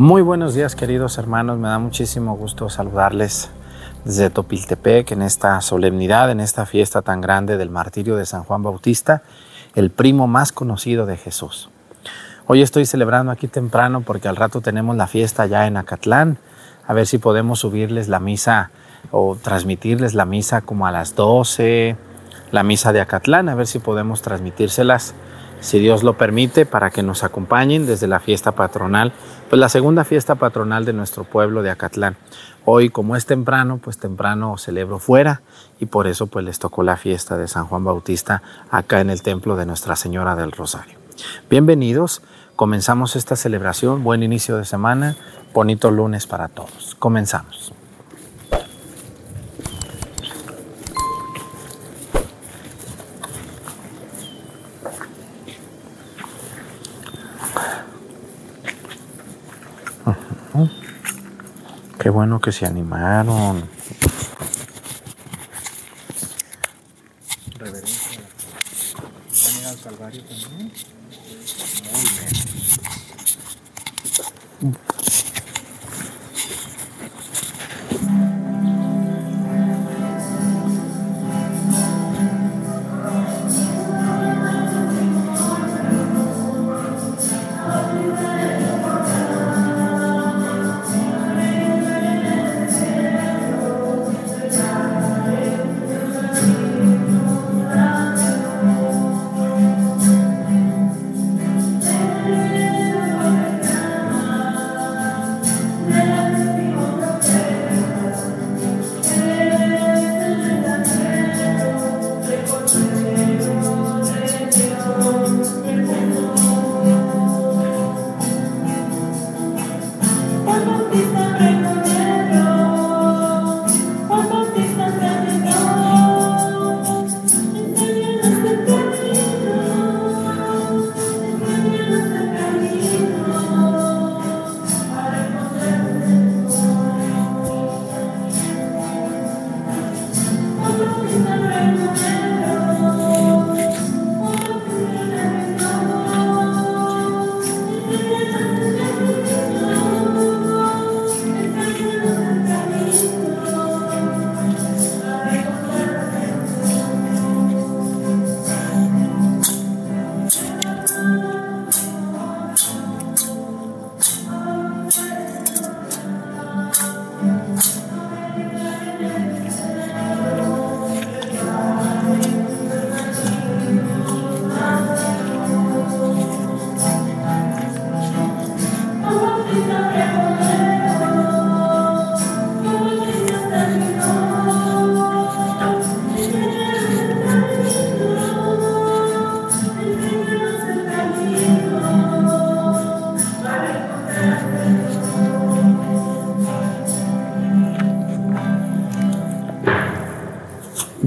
Muy buenos días queridos hermanos, me da muchísimo gusto saludarles desde Topiltepec en esta solemnidad, en esta fiesta tan grande del martirio de San Juan Bautista, el primo más conocido de Jesús. Hoy estoy celebrando aquí temprano porque al rato tenemos la fiesta ya en Acatlán, a ver si podemos subirles la misa o transmitirles la misa como a las 12, la misa de Acatlán, a ver si podemos transmitírselas si Dios lo permite, para que nos acompañen desde la fiesta patronal, pues la segunda fiesta patronal de nuestro pueblo de Acatlán. Hoy, como es temprano, pues temprano celebro fuera y por eso pues les tocó la fiesta de San Juan Bautista acá en el templo de Nuestra Señora del Rosario. Bienvenidos, comenzamos esta celebración, buen inicio de semana, bonito lunes para todos. Comenzamos. Qué bueno que se animaron.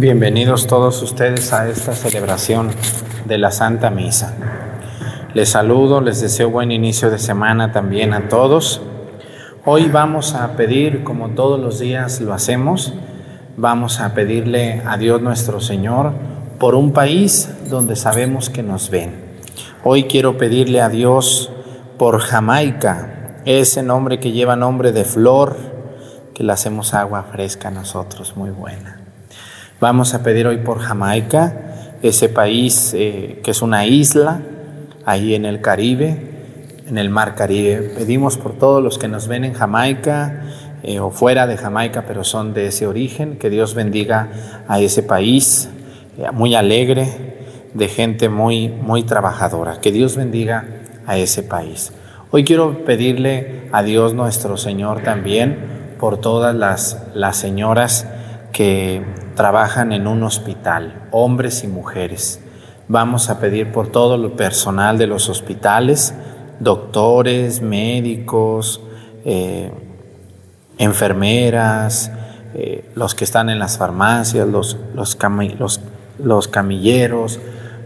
Bienvenidos todos ustedes a esta celebración de la Santa Misa. Les saludo, les deseo buen inicio de semana también a todos. Hoy vamos a pedir, como todos los días lo hacemos, vamos a pedirle a Dios nuestro Señor por un país donde sabemos que nos ven. Hoy quiero pedirle a Dios por Jamaica, ese nombre que lleva nombre de flor, que le hacemos agua fresca a nosotros, muy buena. Vamos a pedir hoy por Jamaica, ese país eh, que es una isla ahí en el Caribe, en el Mar Caribe. Pedimos por todos los que nos ven en Jamaica eh, o fuera de Jamaica, pero son de ese origen, que Dios bendiga a ese país eh, muy alegre, de gente muy, muy trabajadora. Que Dios bendiga a ese país. Hoy quiero pedirle a Dios nuestro Señor también por todas las, las señoras que trabajan en un hospital, hombres y mujeres. Vamos a pedir por todo el personal de los hospitales, doctores, médicos, eh, enfermeras, eh, los que están en las farmacias, los, los, los, camilleros,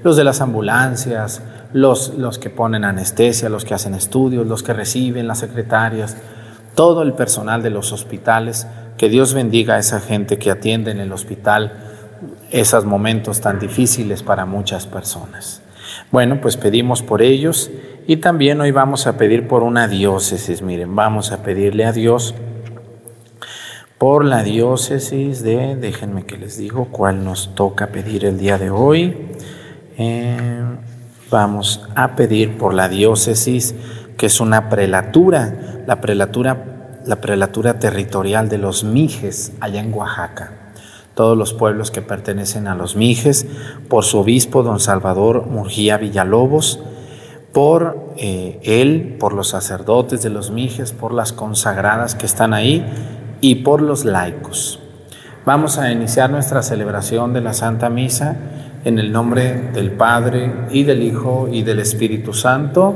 los de las ambulancias, los, los que ponen anestesia, los que hacen estudios, los que reciben, las secretarias, todo el personal de los hospitales que Dios bendiga a esa gente que atiende en el hospital esos momentos tan difíciles para muchas personas. Bueno, pues pedimos por ellos Y también hoy vamos a pedir por una diócesis, miren, vamos a pedirle a Dios por la diócesis de, déjenme que les digo cuál nos toca pedir el día de hoy. Eh, vamos a pedir por la diócesis, que es una prelatura, la prelatura, la prelatura territorial de los Mijes, allá en Oaxaca. Todos los pueblos que pertenecen a los Mijes, por su obispo, don Salvador Murgía Villalobos, por eh, él, por los sacerdotes de los Mijes, por las consagradas que están ahí y por los laicos. Vamos a iniciar nuestra celebración de la Santa Misa en el nombre del Padre y del Hijo y del Espíritu Santo.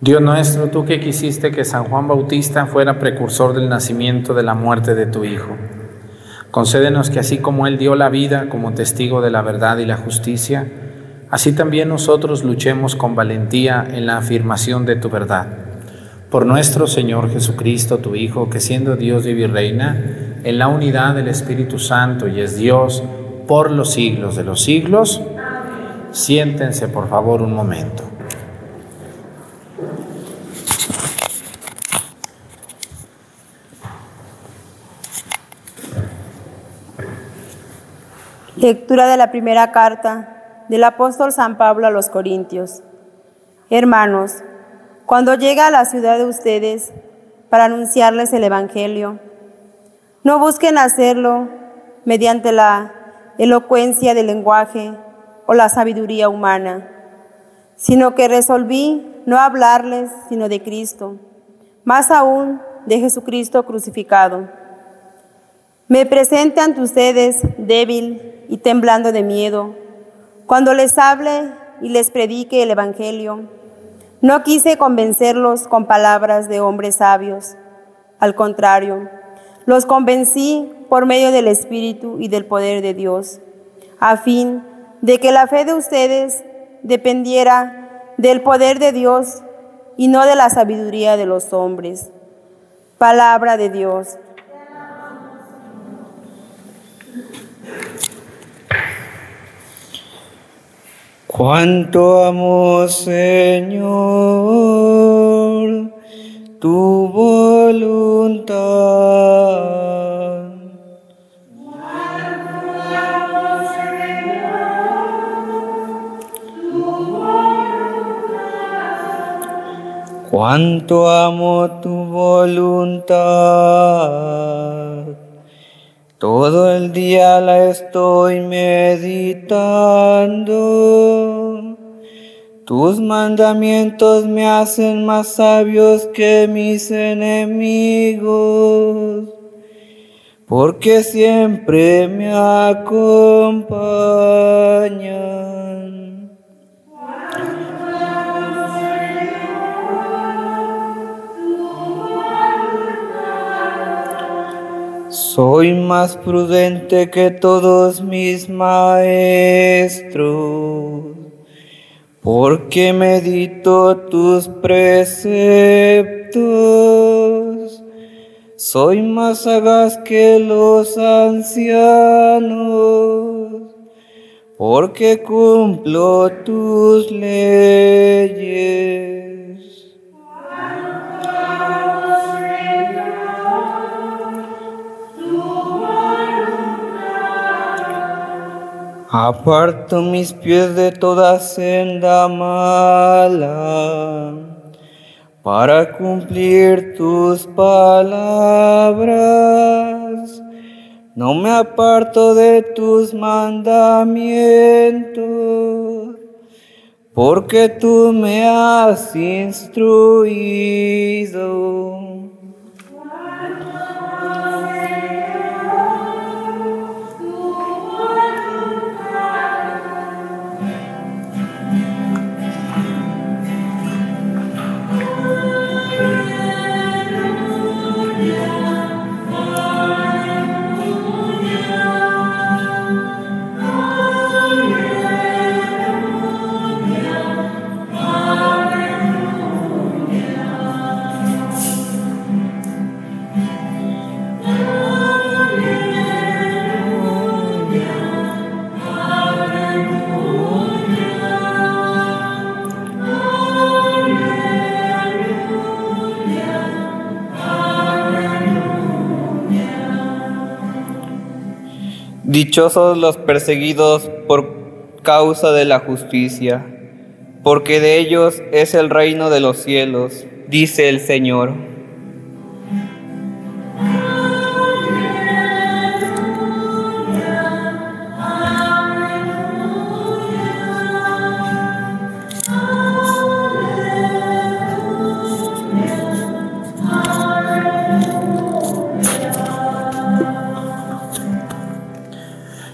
Dios nuestro, tú que quisiste que San Juan Bautista fuera precursor del nacimiento de la muerte de tu Hijo, concédenos que así como Él dio la vida como testigo de la verdad y la justicia, así también nosotros luchemos con valentía en la afirmación de tu verdad. Por nuestro Señor Jesucristo, tu Hijo, que siendo Dios y reina, en la unidad del Espíritu Santo y es Dios por los siglos de los siglos, Siéntense por favor un momento. Lectura de la primera carta del apóstol San Pablo a los Corintios. Hermanos, cuando llega a la ciudad de ustedes para anunciarles el Evangelio, no busquen hacerlo mediante la elocuencia del lenguaje o la sabiduría humana, sino que resolví no hablarles sino de Cristo, más aún de Jesucristo crucificado. Me presente ante ustedes débil y temblando de miedo, cuando les hable y les predique el Evangelio. No quise convencerlos con palabras de hombres sabios, al contrario, los convencí por medio del Espíritu y del poder de Dios, a fin de que la fe de ustedes dependiera del poder de Dios y no de la sabiduría de los hombres. Palabra de Dios. Cuánto amo, Señor, tu voluntad. Cuánto amo tu voluntad. Todo el día la estoy meditando. Tus mandamientos me hacen más sabios que mis enemigos. porque siempre me acompañan. Soy más prudente que todos mis maestros, porque medito tus preceptos. Soy más sagaz que los ancianos, porque cumplo tus leyes. Aparto mis pies de toda senda mala para cumplir tus palabras. No me aparto de tus mandamientos, porque tú me has instruido. Dichosos los perseguidos por causa de la justicia, porque de ellos es el reino de los cielos, dice el Señor.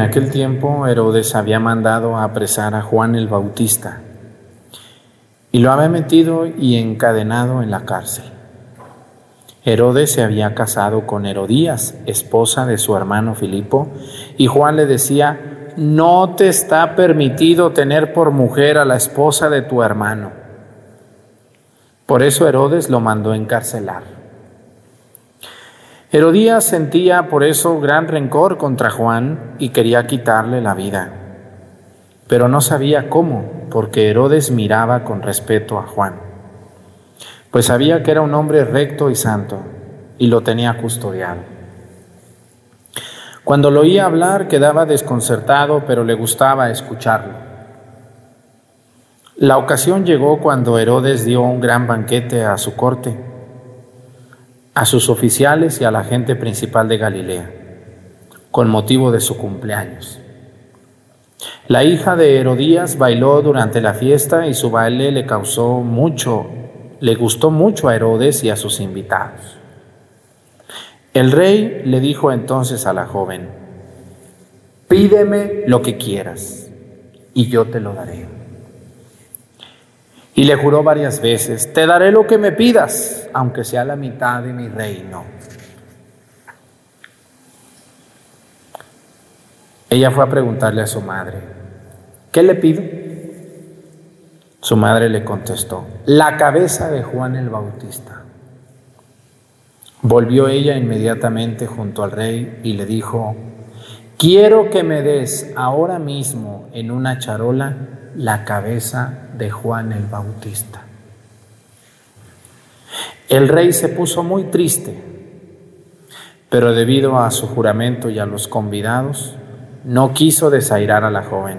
Aquel tiempo Herodes había mandado a apresar a Juan el Bautista y lo había metido y encadenado en la cárcel. Herodes se había casado con Herodías, esposa de su hermano Filipo, y Juan le decía, no te está permitido tener por mujer a la esposa de tu hermano. Por eso Herodes lo mandó encarcelar. Herodías sentía por eso gran rencor contra Juan y quería quitarle la vida, pero no sabía cómo, porque Herodes miraba con respeto a Juan, pues sabía que era un hombre recto y santo y lo tenía custodiado. Cuando lo oía hablar quedaba desconcertado, pero le gustaba escucharlo. La ocasión llegó cuando Herodes dio un gran banquete a su corte a sus oficiales y a la gente principal de Galilea, con motivo de su cumpleaños. La hija de Herodías bailó durante la fiesta y su baile le causó mucho, le gustó mucho a Herodes y a sus invitados. El rey le dijo entonces a la joven, pídeme lo que quieras y yo te lo daré. Y le juró varias veces, te daré lo que me pidas, aunque sea la mitad de mi reino. Ella fue a preguntarle a su madre, ¿qué le pido? Su madre le contestó, la cabeza de Juan el Bautista. Volvió ella inmediatamente junto al rey y le dijo, quiero que me des ahora mismo en una charola la cabeza de Juan el Bautista. El rey se puso muy triste, pero debido a su juramento y a los convidados, no quiso desairar a la joven.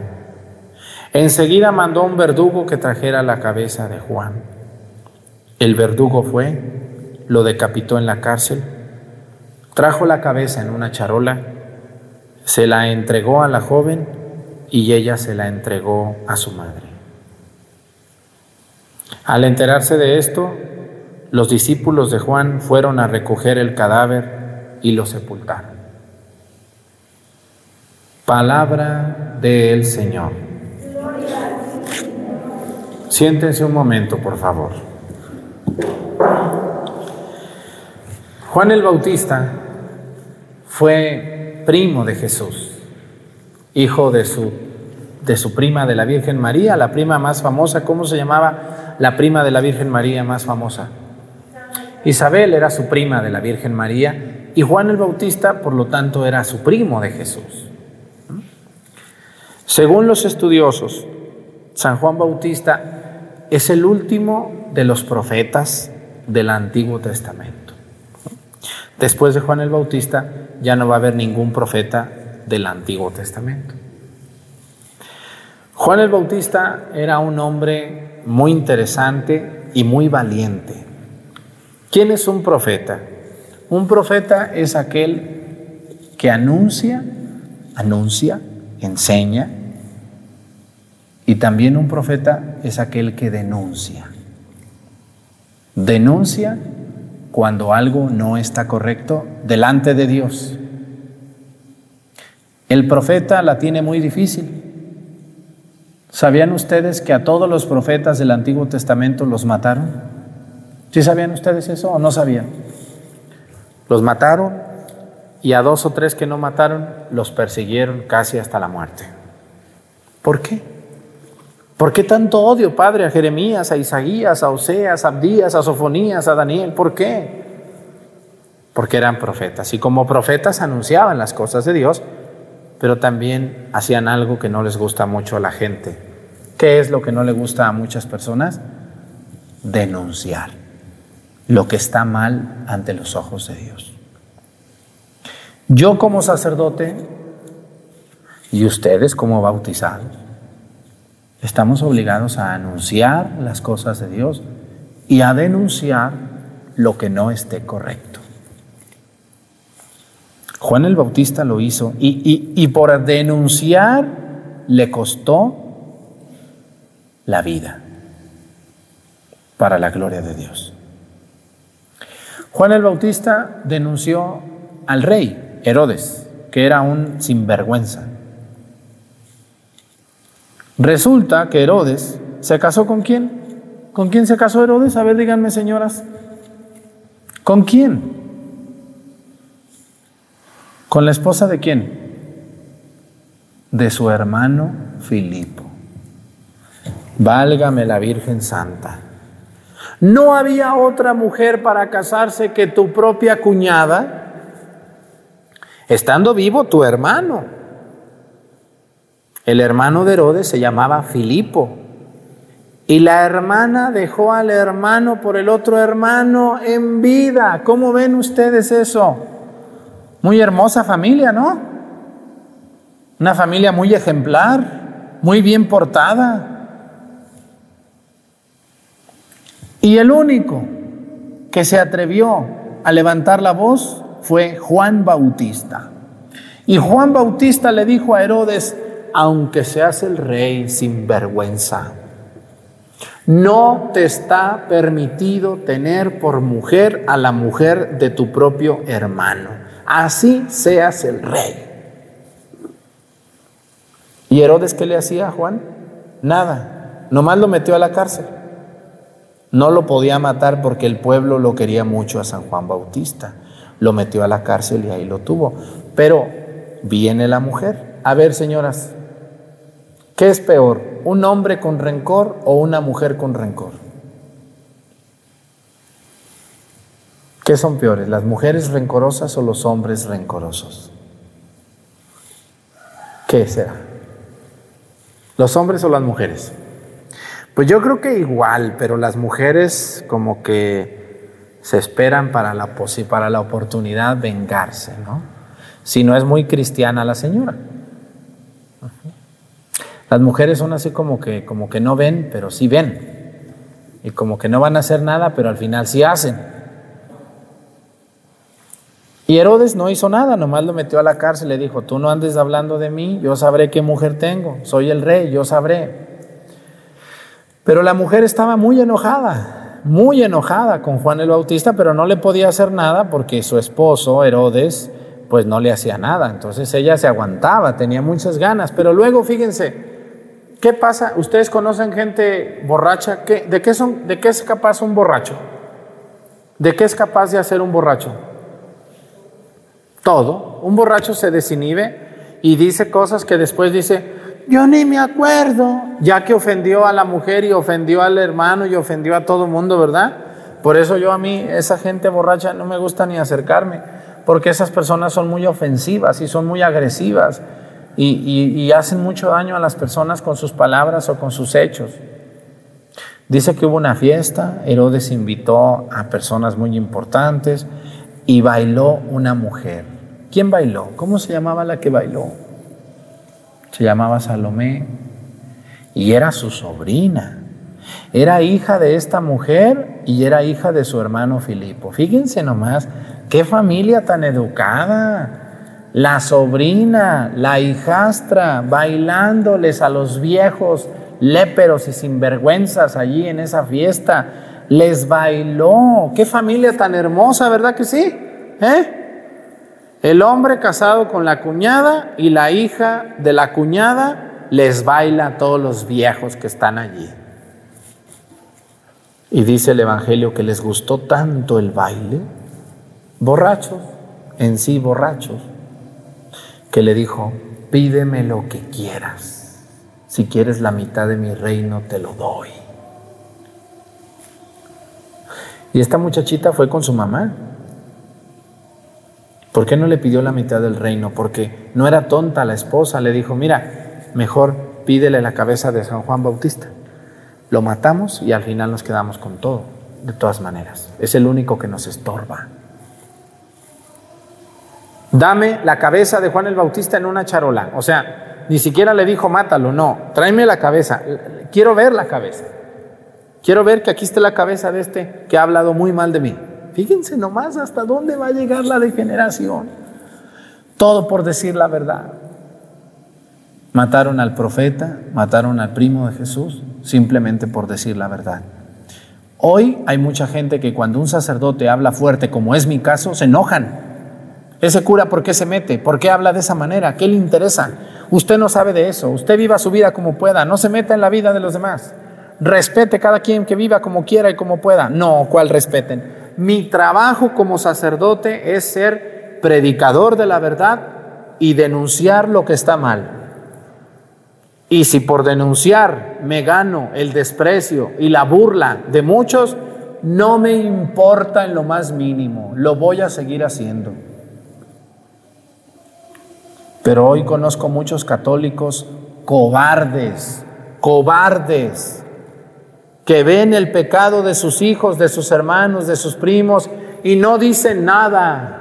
Enseguida mandó un verdugo que trajera la cabeza de Juan. El verdugo fue, lo decapitó en la cárcel, trajo la cabeza en una charola, se la entregó a la joven y ella se la entregó a su madre. Al enterarse de esto, los discípulos de Juan fueron a recoger el cadáver y lo sepultaron. Palabra del Señor. Siéntense un momento, por favor. Juan el Bautista fue primo de Jesús, hijo de su, de su prima de la Virgen María, la prima más famosa. ¿Cómo se llamaba la prima de la Virgen María más famosa? Isabel era su prima de la Virgen María y Juan el Bautista, por lo tanto, era su primo de Jesús. Según los estudiosos, San Juan Bautista es el último de los profetas del Antiguo Testamento. Después de Juan el Bautista ya no va a haber ningún profeta del Antiguo Testamento. Juan el Bautista era un hombre muy interesante y muy valiente. ¿Quién es un profeta? Un profeta es aquel que anuncia, anuncia, enseña, y también un profeta es aquel que denuncia. Denuncia cuando algo no está correcto delante de Dios. El profeta la tiene muy difícil. ¿Sabían ustedes que a todos los profetas del Antiguo Testamento los mataron? ¿Sí sabían ustedes eso o no sabían? Los mataron y a dos o tres que no mataron los persiguieron casi hasta la muerte. ¿Por qué? ¿Por qué tanto odio, Padre, a Jeremías, a Isaías, a Oseas, a Abdías, a Sofonías, a Daniel? ¿Por qué? Porque eran profetas y como profetas anunciaban las cosas de Dios, pero también hacían algo que no les gusta mucho a la gente. ¿Qué es lo que no le gusta a muchas personas? Denunciar lo que está mal ante los ojos de Dios. Yo como sacerdote y ustedes como bautizados, estamos obligados a anunciar las cosas de Dios y a denunciar lo que no esté correcto. Juan el Bautista lo hizo y, y por denunciar le costó la vida para la gloria de Dios. Juan el Bautista denunció al rey Herodes, que era un sinvergüenza. Resulta que Herodes se casó con quién? ¿Con quién se casó Herodes? A ver, díganme, señoras. ¿Con quién? ¿Con la esposa de quién? De su hermano Filipo. Válgame la Virgen Santa. No había otra mujer para casarse que tu propia cuñada, estando vivo tu hermano. El hermano de Herodes se llamaba Filipo. Y la hermana dejó al hermano por el otro hermano en vida. ¿Cómo ven ustedes eso? Muy hermosa familia, ¿no? Una familia muy ejemplar, muy bien portada. Y el único que se atrevió a levantar la voz fue Juan Bautista. Y Juan Bautista le dijo a Herodes, aunque seas el rey sin vergüenza, no te está permitido tener por mujer a la mujer de tu propio hermano. Así seas el rey. ¿Y Herodes qué le hacía a Juan? Nada. Nomás lo metió a la cárcel. No lo podía matar porque el pueblo lo quería mucho a San Juan Bautista. Lo metió a la cárcel y ahí lo tuvo. Pero viene la mujer. A ver, señoras, ¿qué es peor? ¿Un hombre con rencor o una mujer con rencor? ¿Qué son peores, las mujeres rencorosas o los hombres rencorosos? ¿Qué será? ¿Los hombres o las mujeres? Pues yo creo que igual, pero las mujeres como que se esperan para la, para la oportunidad vengarse, ¿no? Si no es muy cristiana la señora. Las mujeres son así como que, como que no ven, pero sí ven. Y como que no van a hacer nada, pero al final sí hacen. Y Herodes no hizo nada, nomás lo metió a la cárcel, le dijo, tú no andes hablando de mí, yo sabré qué mujer tengo, soy el rey, yo sabré. Pero la mujer estaba muy enojada, muy enojada con Juan el Bautista, pero no le podía hacer nada porque su esposo, Herodes, pues no le hacía nada. Entonces ella se aguantaba, tenía muchas ganas. Pero luego, fíjense, ¿qué pasa? ¿Ustedes conocen gente borracha? de, qué ¿De qué es capaz un borracho? ¿De qué es capaz de hacer un borracho? Todo. Un borracho se desinhibe y dice cosas que después dice, yo ni me acuerdo, ya que ofendió a la mujer y ofendió al hermano y ofendió a todo mundo, ¿verdad? Por eso yo a mí, esa gente borracha, no me gusta ni acercarme, porque esas personas son muy ofensivas y son muy agresivas y, hacen mucho daño a las personas con sus palabras o con sus hechos. Dice que hubo una fiesta, Herodes invitó a personas muy importantes y bailó una mujer. ¿Quién bailó? ¿Cómo se llamaba la que bailó? se llamaba Salomé y era su sobrina. Era hija de esta mujer y era hija de su hermano Filipo. Fíjense nomás, qué familia tan educada. La sobrina, la hijastra, bailándoles a los viejos léperos y sinvergüenzas allí en esa fiesta. Les bailó. Qué familia tan hermosa, ¿verdad que sí? ¿Eh? El hombre casado con la cuñada y la hija de la cuñada les baila a todos los viejos que están allí. Y dice el Evangelio que les gustó tanto el baile, borrachos, en sí borrachos, que le dijo, pídeme lo que quieras. Si quieres la mitad de mi reino, te lo doy. Y esta muchachita fue con su mamá. ¿Por qué no le pidió la mitad del reino? Porque no era tonta la esposa, le dijo, mira, mejor pídele la cabeza de San Juan Bautista. Lo matamos y al final nos quedamos con todo, de todas maneras. Es el único que nos estorba. Dame la cabeza de Juan el Bautista en una charola. O sea, ni siquiera le dijo, mátalo, no, tráeme la cabeza. Quiero ver la cabeza. Quiero ver que aquí esté la cabeza de este que ha hablado muy mal de mí. Fíjense nomás hasta dónde va a llegar la degeneración. Todo por decir la verdad. Mataron al profeta, mataron al primo de Jesús, simplemente por decir la verdad. Hoy hay mucha gente que cuando un sacerdote habla fuerte, como es mi caso, se enojan. Ese cura, ¿por qué se mete? ¿Por qué habla de esa manera? ¿Qué le interesa? Usted no sabe de eso. Usted viva su vida como pueda. No se meta en la vida de los demás. Respete cada quien que viva como quiera y como pueda. No, ¿cuál respeten? mi trabajo como sacerdote es ser predicador de la verdad y denunciar lo que está mal. Y si por denunciar me gano el desprecio y la burla de muchos, no me importa en lo más mínimo, lo voy a seguir haciendo. Pero hoy conozco muchos católicos cobardes, cobardes, que ven el pecado de sus hijos, de sus hermanos, de sus primos y no dicen nada.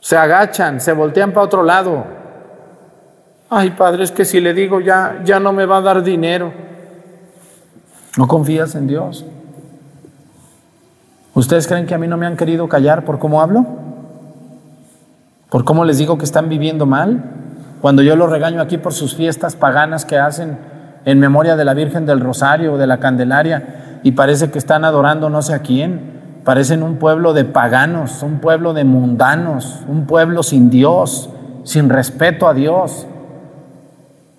Se agachan, se voltean para otro lado. Ay, padre, es que si le digo ya, ya no me va a dar dinero. ¿No confías en Dios? ¿Ustedes creen que a mí no me han querido callar por cómo hablo? ¿Por cómo les digo que están viviendo mal? Cuando yo los regaño aquí por sus fiestas paganas que hacen en memoria de la Virgen del Rosario o de la Candelaria y parece que están adorando no sé a quién. Parecen un pueblo de paganos, un pueblo de mundanos, un pueblo sin Dios, sin respeto a Dios,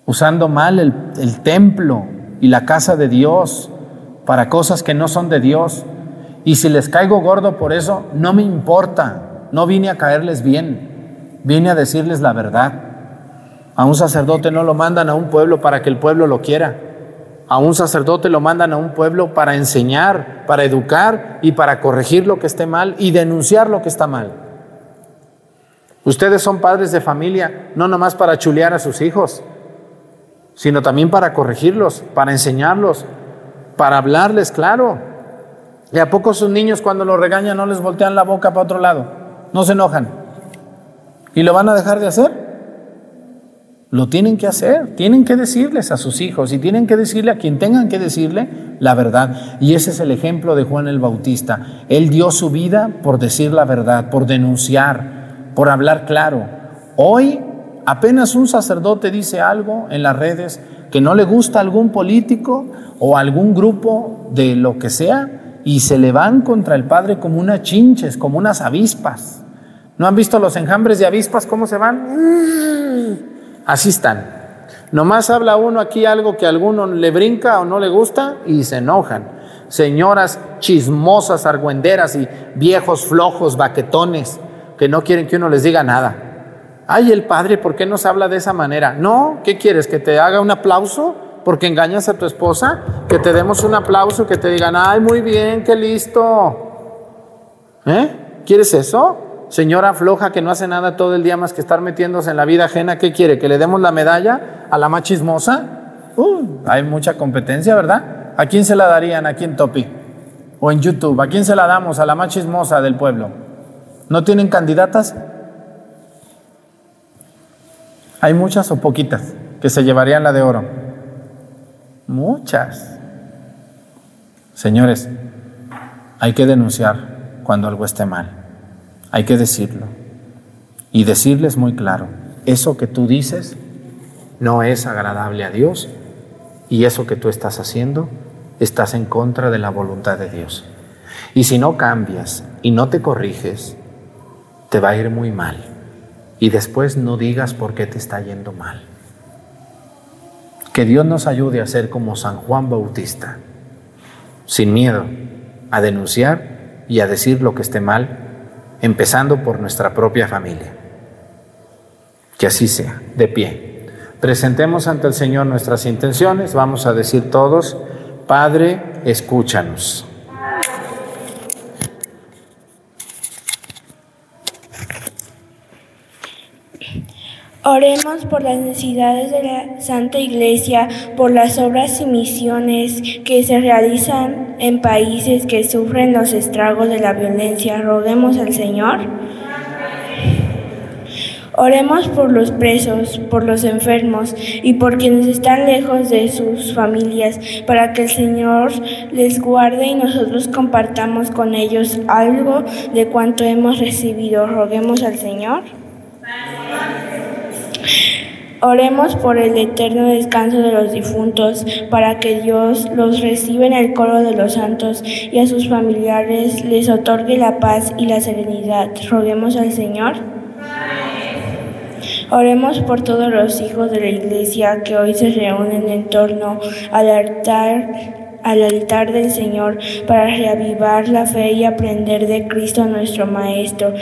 usando mal el, el templo y la casa de Dios para cosas que no son de Dios. Y si les caigo gordo por eso, no me importa, no vine a caerles bien, vine a decirles la verdad. A un sacerdote no lo mandan a un pueblo para que el pueblo lo quiera. A un sacerdote lo mandan a un pueblo para enseñar, para educar y para corregir lo que esté mal y denunciar lo que está mal. Ustedes son padres de familia, no nomás para chulear a sus hijos, sino también para corregirlos, para enseñarlos, para hablarles claro. ¿Y a poco sus niños cuando los regañan no les voltean la boca para otro lado? No se enojan. ¿Y lo van a dejar de hacer? Lo tienen que hacer, tienen que decirles a sus hijos y tienen que decirle a quien tengan que decirle la verdad. Y ese es el ejemplo de Juan el Bautista. Él dio su vida por decir la verdad, por denunciar, por hablar claro. Hoy apenas un sacerdote dice algo en las redes que no le gusta a algún político o algún grupo de lo que sea, y se le van contra el Padre como unas chinches, como unas avispas. ¿No han visto los enjambres de avispas cómo se van? Así están. Nomás habla uno aquí algo que a alguno le brinca o no le gusta y se enojan. Señoras chismosas, argüenderas y viejos flojos, baquetones, que no quieren que uno les diga nada. Ay, el Padre, ¿por qué nos habla de esa manera? No, ¿qué quieres? ¿Que te haga un aplauso? porque engañas a tu esposa, que te demos un aplauso, que te digan, ay, muy bien, qué listo. ¿Eh? ¿Quieres eso? Señora floja que no hace nada todo el día más que estar metiéndose en la vida ajena, ¿qué quiere? ¿Que le demos la medalla a la más chismosa? Uh, hay mucha competencia, ¿verdad? ¿A quién se la darían aquí en Topi? O en YouTube, ¿a quién se la damos? A la más chismosa del pueblo. ¿No tienen candidatas? ¿Hay muchas o poquitas que se llevarían la de oro? Muchas. Señores, hay que denunciar cuando algo esté mal. Hay que decirlo. Y decirles muy claro, eso que tú dices no es agradable a Dios y eso que tú estás haciendo estás en contra de la voluntad de Dios. Y si no cambias y no te corriges, te va a ir muy mal. Y después no digas por qué te está yendo mal. Que Dios nos ayude a ser como San Juan Bautista, sin miedo a denunciar y a decir lo que esté mal, empezando por nuestra propia familia. Que así sea, de pie. Presentemos ante el Señor nuestras intenciones, vamos a decir todos, Padre, escúchanos. Oremos por las necesidades de la Santa Iglesia, por las obras y misiones que se realizan en países que sufren los estragos de la violencia. Roguemos al Señor. Oremos por los presos, por los enfermos y por quienes están lejos de sus familias, para que el Señor les guarde y nosotros compartamos con ellos algo de cuanto hemos recibido. Roguemos al Señor. Oremos por el eterno descanso de los difuntos, para que Dios los reciba en el coro de los santos y a sus familiares les otorgue la paz y la serenidad. Roguemos al Señor. Oremos por todos los hijos de la Iglesia que hoy se reúnen en torno al altar al altar del Señor para reavivar la fe y aprender de Cristo nuestro Maestro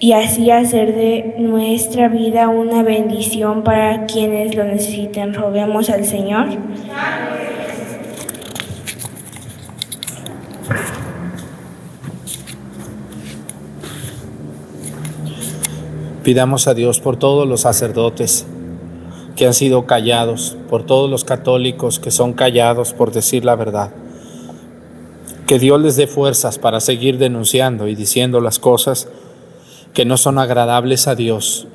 y así hacer de nuestra vida una bendición para quienes lo necesiten. Roguemos al Señor. Pidamos a Dios por todos los sacerdotes que han sido callados, por todos los católicos que son callados por decir la verdad. Que Dios les dé fuerzas para seguir denunciando y diciendo las cosas que no son agradables a Dios,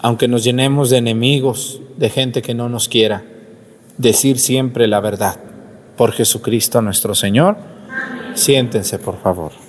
aunque nos llenemos de enemigos, de gente que no nos quiera, decir siempre la verdad. Por Jesucristo nuestro Señor. Siéntense, por favor.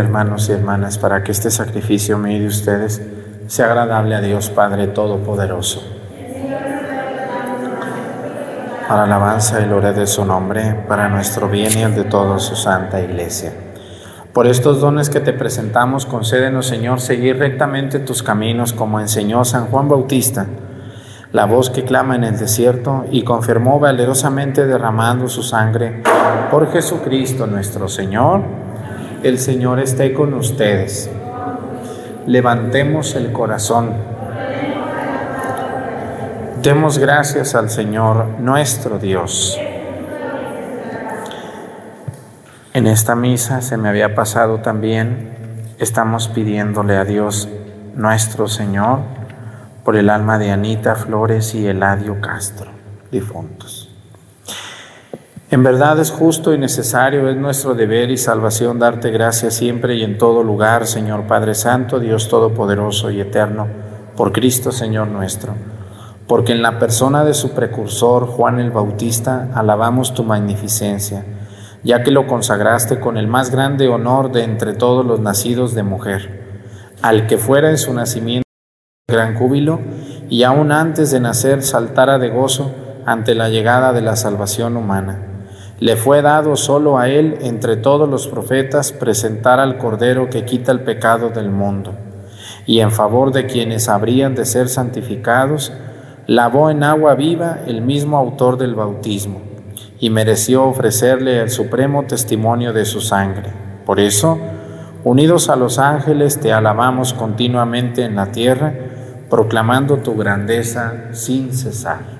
Hermanos y hermanas para que este sacrificio mío de ustedes sea agradable a Dios Padre Todopoderoso. Para alabanza y gloria de su nombre, para nuestro bien y el de toda su santa iglesia. Por estos dones que te presentamos, concédenos, Señor, seguir rectamente tus caminos como enseñó San Juan Bautista, la voz que clama en el desierto y confirmó valerosamente derramando su sangre por Jesucristo nuestro Señor el Señor esté con ustedes. Levantemos el corazón. Demos gracias al Señor nuestro Dios. En esta misa se me había pasado también, estamos pidiéndole a Dios nuestro Señor por el alma de Anita Flores y Eladio Castro, difuntos. En verdad es justo y necesario, es nuestro deber y salvación darte gracias siempre y en todo lugar, Señor Padre Santo, Dios Todopoderoso y Eterno, por Cristo Señor nuestro. Porque en la persona de su precursor, Juan el Bautista, alabamos tu magnificencia, ya que lo consagraste con el más grande honor de entre todos los nacidos de mujer, al que fuera en su nacimiento gran júbilo, y aún antes de nacer saltara de gozo ante la llegada de la salvación humana le fue dado solo a él entre todos los profetas presentar al Cordero que quita el pecado del mundo. Y en favor de quienes habrían de ser santificados, lavó en agua viva el mismo autor del bautismo y mereció ofrecerle el supremo testimonio de su sangre. Por eso, unidos a los ángeles, te alabamos continuamente en la tierra, proclamando tu grandeza sin cesar.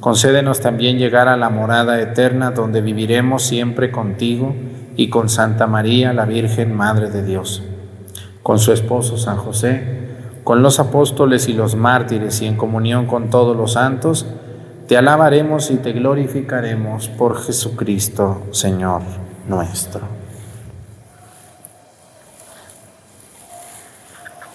Concédenos también llegar a la morada eterna donde viviremos siempre contigo y con Santa María, la Virgen Madre de Dios, con su esposo San José, con los apóstoles y los mártires y en comunión con todos los santos, te alabaremos y te glorificaremos por Jesucristo, Señor nuestro.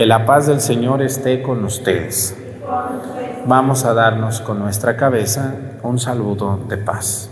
que la paz del Señor esté con ustedes. Vamos a darnos con nuestra cabeza un saludo de paz.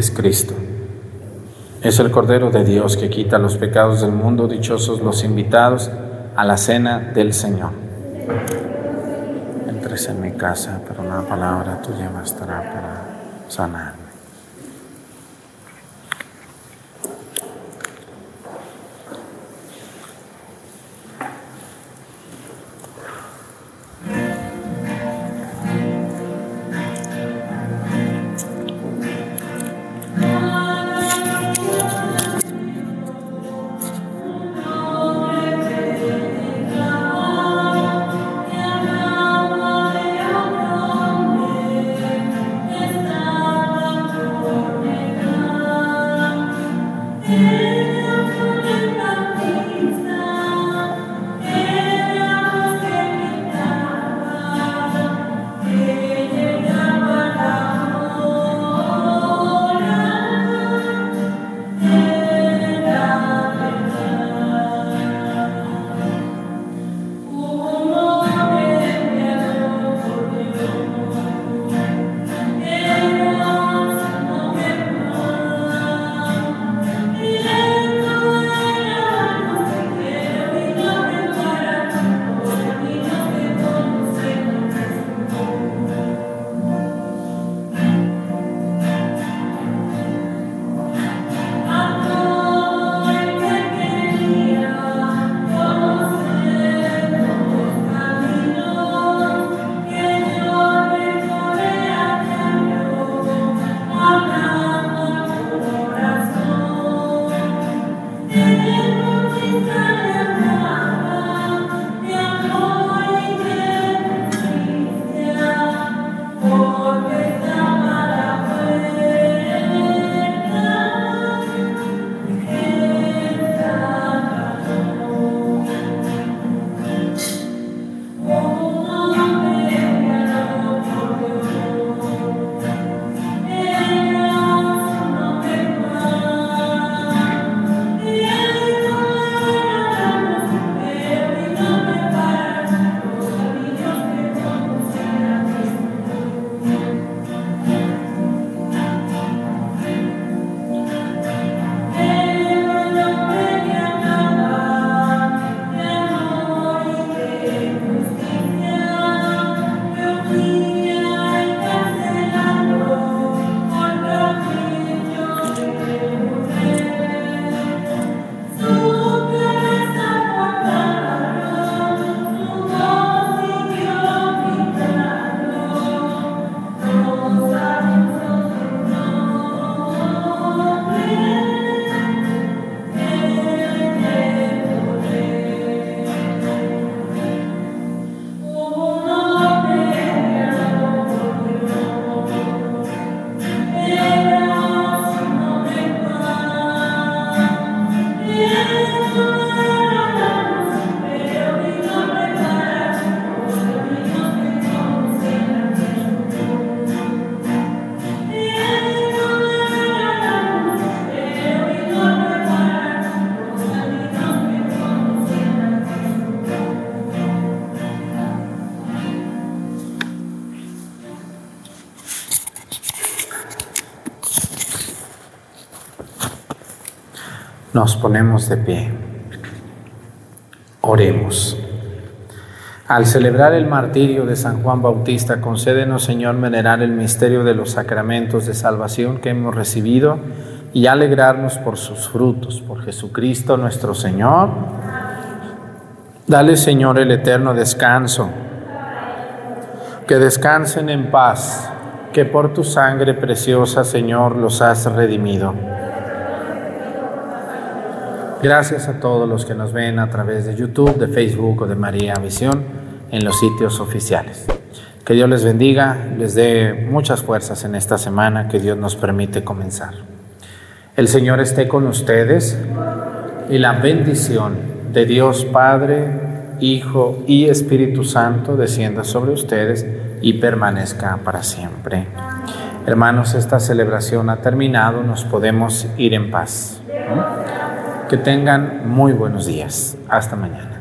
Es Cristo. Es el Cordero de Dios que quita los pecados del mundo, dichosos los invitados a la cena del Señor. Entres en mi casa, pero una palabra tuya bastará para sanar. Ponemos de pie. Oremos. Al celebrar el martirio de San Juan Bautista, concédenos, Señor, venerar el misterio de los sacramentos de salvación que hemos recibido y alegrarnos por sus frutos. Por Jesucristo nuestro Señor. Dale, Señor, el eterno descanso. Que descansen en paz, que por tu sangre preciosa, Señor, los has redimido. Gracias a todos los que nos ven a través de YouTube, de Facebook o de María Visión en los sitios oficiales. Que Dios les bendiga, les dé muchas fuerzas en esta semana que Dios nos permite comenzar. El Señor esté con ustedes y la bendición de Dios Padre, Hijo y Espíritu Santo descienda sobre ustedes y permanezca para siempre. Hermanos, esta celebración ha terminado, nos podemos ir en paz. Que tengan muy buenos días. Hasta mañana.